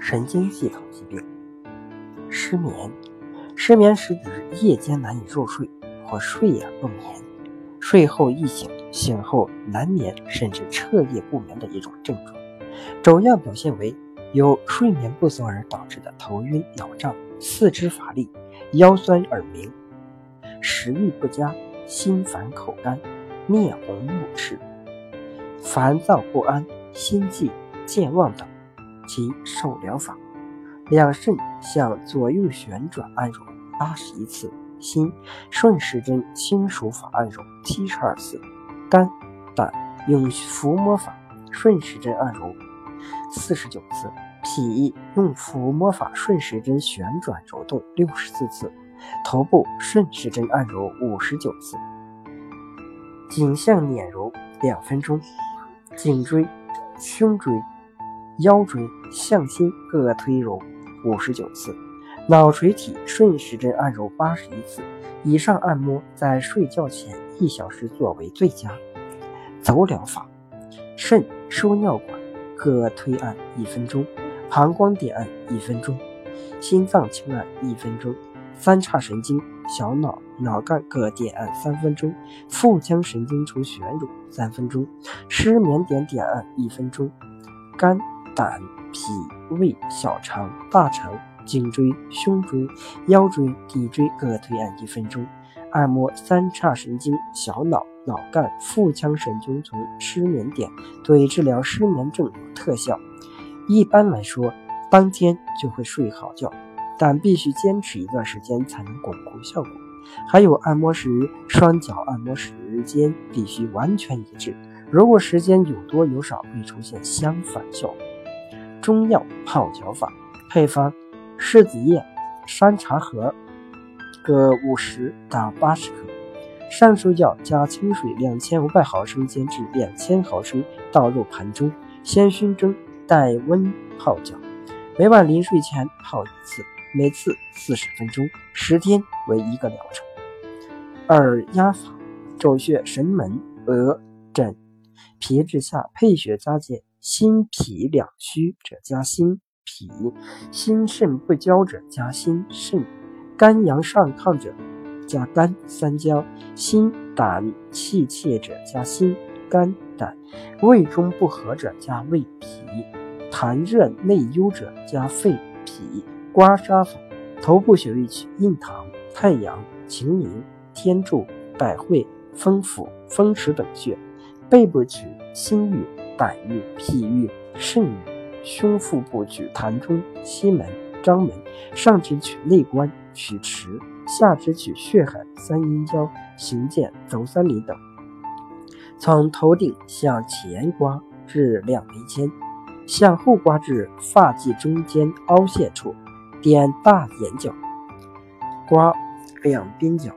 神经系统疾病。失眠，失眠是指夜间难以入睡或睡眼不眠，睡后易醒，醒后难眠甚至彻夜不眠的一种症状。主要表现为由睡眠不足而导致的头晕脑胀、四肢乏力、腰酸耳鸣、食欲不佳、心烦口干、面红目赤、烦躁不安、心悸、健忘等。其手疗法：两肾向左右旋转按揉八十一次，心顺时针轻手法按揉七十二次，肝胆用抚摸法顺时针按揉四十九次，脾用抚摸法顺时针旋转揉动六十四次，头部顺时针按揉五十九次，颈项捻揉两分钟，颈椎、胸椎。腰椎向心各推揉五十九次，脑垂体顺时针按揉八十一次。以上按摩在睡觉前一小时做为最佳。走疗法：肾输尿管各推按一分钟，膀胱点按一分钟，心脏轻按一分钟，三叉神经、小脑、脑干各点按三分钟，腹腔神经丛旋揉三分钟，失眠点点按一分钟，肝。胆、脾、胃、小肠、大肠、颈椎、胸椎、腰椎、骶椎各推按一分钟，按摩三叉神经、小脑、脑干、腹腔神经丛失眠点，对治疗失眠症有特效。一般来说，当天就会睡好觉，但必须坚持一段时间才能巩固效果。还有按摩时，双脚按摩时间必须完全一致，如果时间有多有少，会出现相反效果。中药泡脚法配方：柿子叶、山茶核各五十到八十克，上述药加清水两千五百毫升煎至两千毫升，倒入盘中，先熏蒸，待温泡脚。每晚临睡前泡一次，每次四十分钟，十天为一个疗程。二压法：肘穴、神门、额、枕、皮质下配穴扎结。心脾两虚者加心脾，心肾不交者加心肾，肝阳上亢者加肝三焦，心胆气怯者加心肝胆，胃中不和者加胃脾，痰热内忧者加肺脾。刮痧法：头部穴位取印堂、太阳、晴明、天柱、百会、风府、风池等穴；背部取心俞。胆郁、脾郁、肾郁，胸腹部取膻中、西门、章门，上肢取内关、曲池，下肢取血海、三阴交、行健、足三里等。从头顶向前刮至两眉间，向后刮至发际中间凹陷处，点大眼角，刮两边角，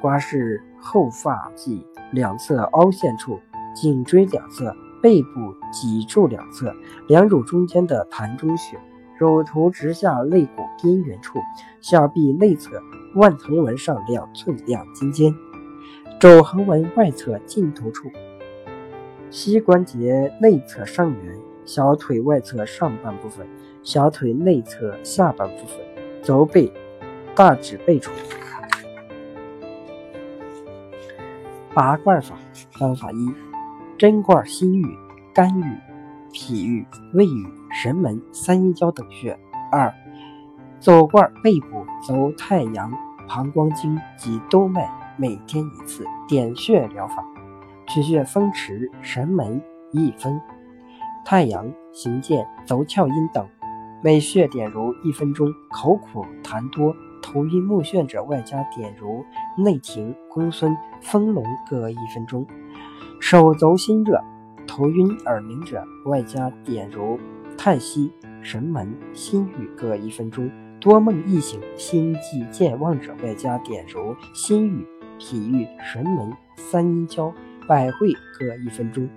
刮至后发际两侧凹陷处，颈椎两侧。背部脊柱两侧、两乳中间的膻中穴，乳头直下肋骨边缘处，小臂内侧腕横纹上两寸两筋间，肘横纹外侧尽头处，膝关节内侧上缘，小腿外侧上半部分，小腿内侧下半部分，足背大指背处。拔罐法方法一。针管心郁、肝郁、脾郁、胃郁、神门、三阴交等穴。二、走罐背部走太阳、膀胱经及督脉，每天一次。点穴疗法：取穴风池、神门、翳风、太阳、行健、足窍阴等，每穴点揉一分钟。口苦痰多、头晕目眩者，外加点揉内庭、公孙、丰隆各一分钟。手足心热、头晕耳鸣者，外加点揉太溪、神门、心俞各一分钟；多梦易醒、心悸健忘者，外加点揉心俞、脾俞、神门、三阴交、百会各一分钟。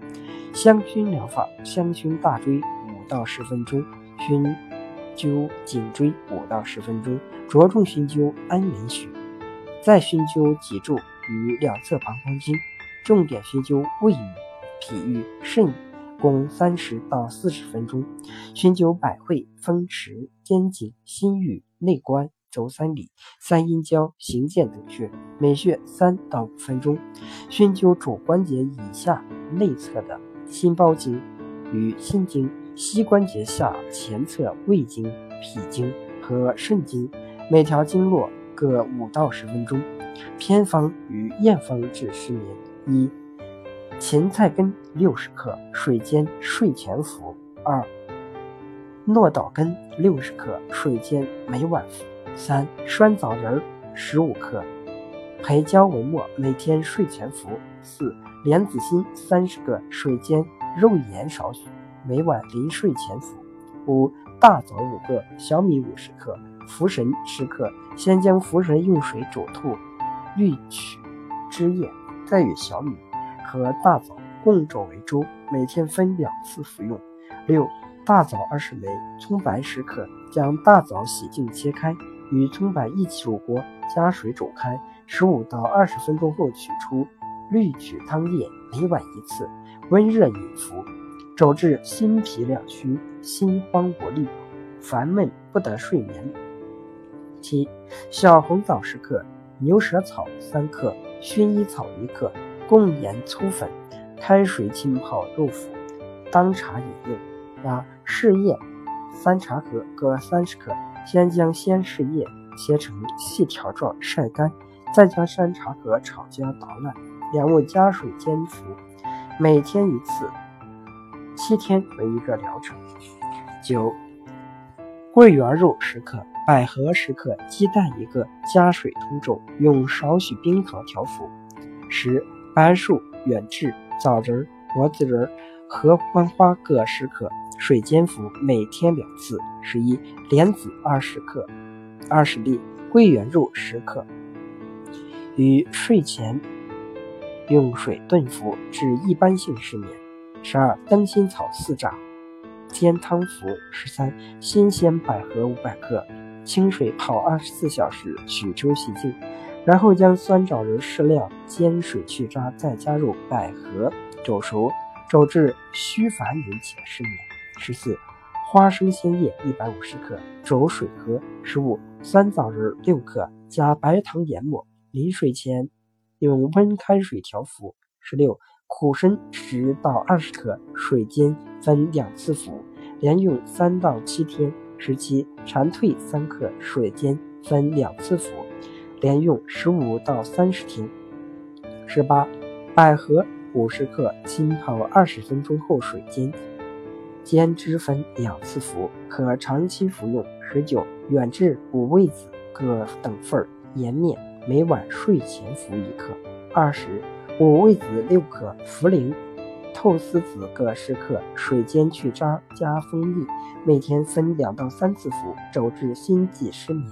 香薰疗法：香薰大椎五到十分钟，熏灸颈椎五到十分钟，着重熏灸安眠穴，再熏灸脊柱与两侧膀胱经。重点熏灸胃郁、脾郁、肾郁、共三十到四十分钟。熏灸百会、风池、肩颈、心俞、内关、周三里、三阴交、行健等穴，每穴三到五分钟。熏灸肘关节以下内侧的心包经与心经、膝关节下前侧胃经、脾经和肾经，每条经络各五到十分钟。偏方与验方治失眠：一、芹菜根六十克，水煎睡前服；二、诺岛根六十克，水煎每晚服；三、酸枣仁十五克，培胶为末，每天睡前服；四、莲子心三十个，水煎肉盐少许，每晚临睡前服；五、大枣五个，小米五十克，茯神十克，先将茯神用水煮透。滤取汁液，再与小米和大枣共煮为粥，每天分两次服用。六、大枣二十枚，葱白十克，将大枣洗净切开，与葱白一起入锅，加水煮开，十五到二十分钟后取出，滤取汤液，每晚一次，温热饮服。肘至心脾两虚、心慌无力、烦闷不得睡眠。七、小红枣十克。牛舌草三克，薰衣草一克，共研粗粉，开水浸泡豆腐，当茶饮用。八柿叶三茶盒各三十克，先将鲜柿叶切成细条状晒干，再将山茶盒炒焦捣烂，两物加水煎服，每天一次，七天为一个疗程。九桂圆肉十克。百合十克，鸡蛋一个，加水通煮，用少许冰糖调服。十、白术、远志、枣仁、柏子仁、合欢花各十克，水煎服，每天两次。十一、莲子二十克，二十粒，桂圆肉十克，于睡前用水炖服，治一般性失眠。十二、灯心草四扎，煎汤服。十三、新鲜百合五百克。清水泡二十四小时，取出洗净，然后将酸枣仁适量煎水去渣，再加入百合煮熟，煮至虚烦引起的失眠。十四，花生鲜叶一百五十克，煮水喝。十五，酸枣仁六克，加白糖研末，临睡前用温开水调服。十六，苦参十到二十克，水煎分两次服，连用三到七天。十七，蝉蜕三克，水煎分两次服，连用十五到三十天。十八，百合五十克，浸泡二十分钟后水煎，煎汁分两次服，可长期服用。十九，远志五味子各等份，颜面，每晚睡前服一克。二十，五味子六克，茯苓。菟丝子各十克，水煎去渣，加蜂蜜，每天分两到三次服，主治心悸失眠。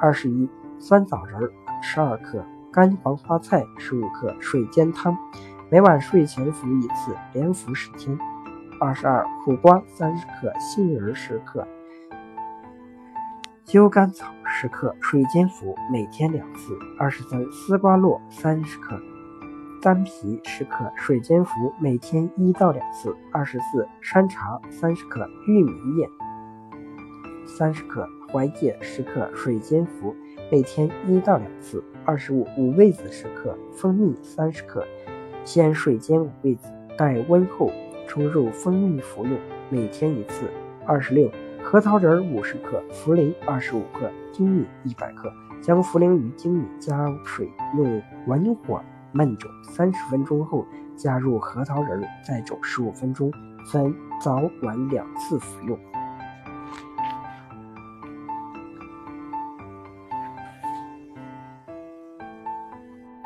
二十一，酸枣仁十二克，干黄花菜十五克，水煎汤，每晚睡前服一次，连服十天。二十二，苦瓜三十克，杏仁十克，灸甘草十克，水煎服，每天两次。二十三，丝瓜络三十克。丹皮十克，水煎服，每天一到两次。二十四，山茶三十克，玉米叶三十克，槐叶十克，水煎服，每天一到两次。二十五，五味子十克，蜂蜜三十克，先水煎五味子，待温后冲入蜂蜜服用，每天一次。二十六，核桃仁五十克，茯苓二十五克，粳米一百克，将茯苓与粳米加水，用文火。焖煮三十分钟后，加入核桃仁，再煮十五分钟，分早晚两次服用。